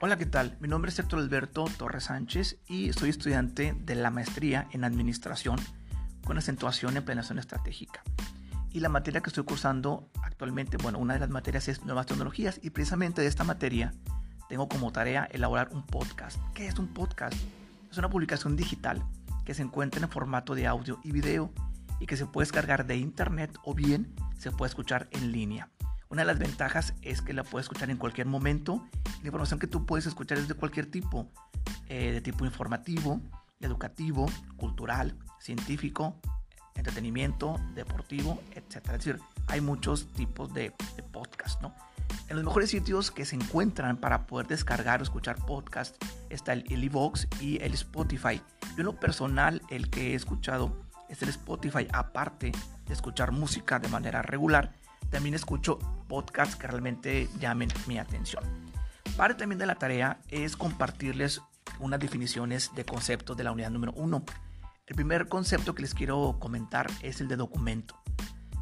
Hola, ¿qué tal? Mi nombre es Héctor Alberto Torres Sánchez y soy estudiante de la maestría en Administración con acentuación en Planeación Estratégica. Y la materia que estoy cursando actualmente, bueno, una de las materias es Nuevas Tecnologías y precisamente de esta materia tengo como tarea elaborar un podcast. ¿Qué es un podcast? Es una publicación digital que se encuentra en formato de audio y video y que se puede descargar de internet o bien se puede escuchar en línea. Una de las ventajas es que la puedes escuchar en cualquier momento. La información que tú puedes escuchar es de cualquier tipo, eh, de tipo informativo, educativo, cultural, científico, entretenimiento, deportivo, etc. Es decir, hay muchos tipos de, de podcast, ¿no? En los mejores sitios que se encuentran para poder descargar o escuchar podcast está el, el y el Spotify. Yo en lo personal, el que he escuchado es el Spotify, aparte de escuchar música de manera regular también escucho podcasts que realmente llamen mi atención. Parte también de la tarea es compartirles unas definiciones de conceptos de la unidad número uno. El primer concepto que les quiero comentar es el de documento.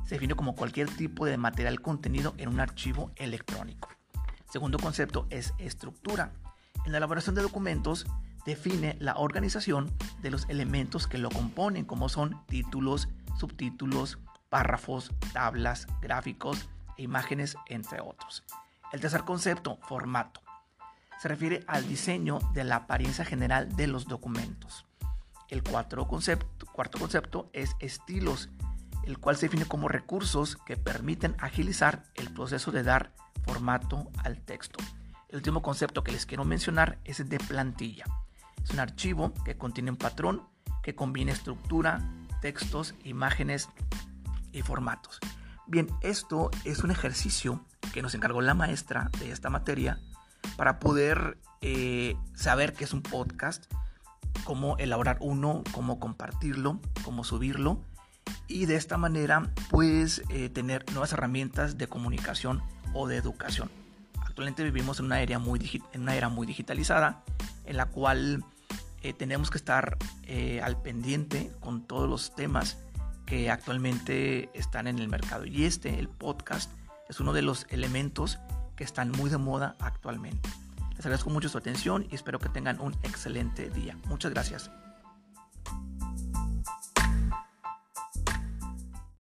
Se define como cualquier tipo de material contenido en un archivo electrónico. Segundo concepto es estructura. En la elaboración de documentos define la organización de los elementos que lo componen, como son títulos, subtítulos, párrafos, tablas, gráficos e imágenes, entre otros. El tercer concepto, formato, se refiere al diseño de la apariencia general de los documentos. El cuarto concepto, cuarto concepto es estilos, el cual se define como recursos que permiten agilizar el proceso de dar formato al texto. El último concepto que les quiero mencionar es el de plantilla. Es un archivo que contiene un patrón que combina estructura, textos, imágenes formatos. Bien, esto es un ejercicio que nos encargó la maestra de esta materia para poder eh, saber qué es un podcast, cómo elaborar uno, cómo compartirlo, cómo subirlo y de esta manera pues eh, tener nuevas herramientas de comunicación o de educación. Actualmente vivimos en una era muy, en una era muy digitalizada en la cual eh, tenemos que estar al pendiente con todos los temas que actualmente están en el mercado. Y este, el podcast, es uno de los elementos que están muy de moda actualmente. Les agradezco mucho su atención y espero que tengan un excelente día. Muchas gracias.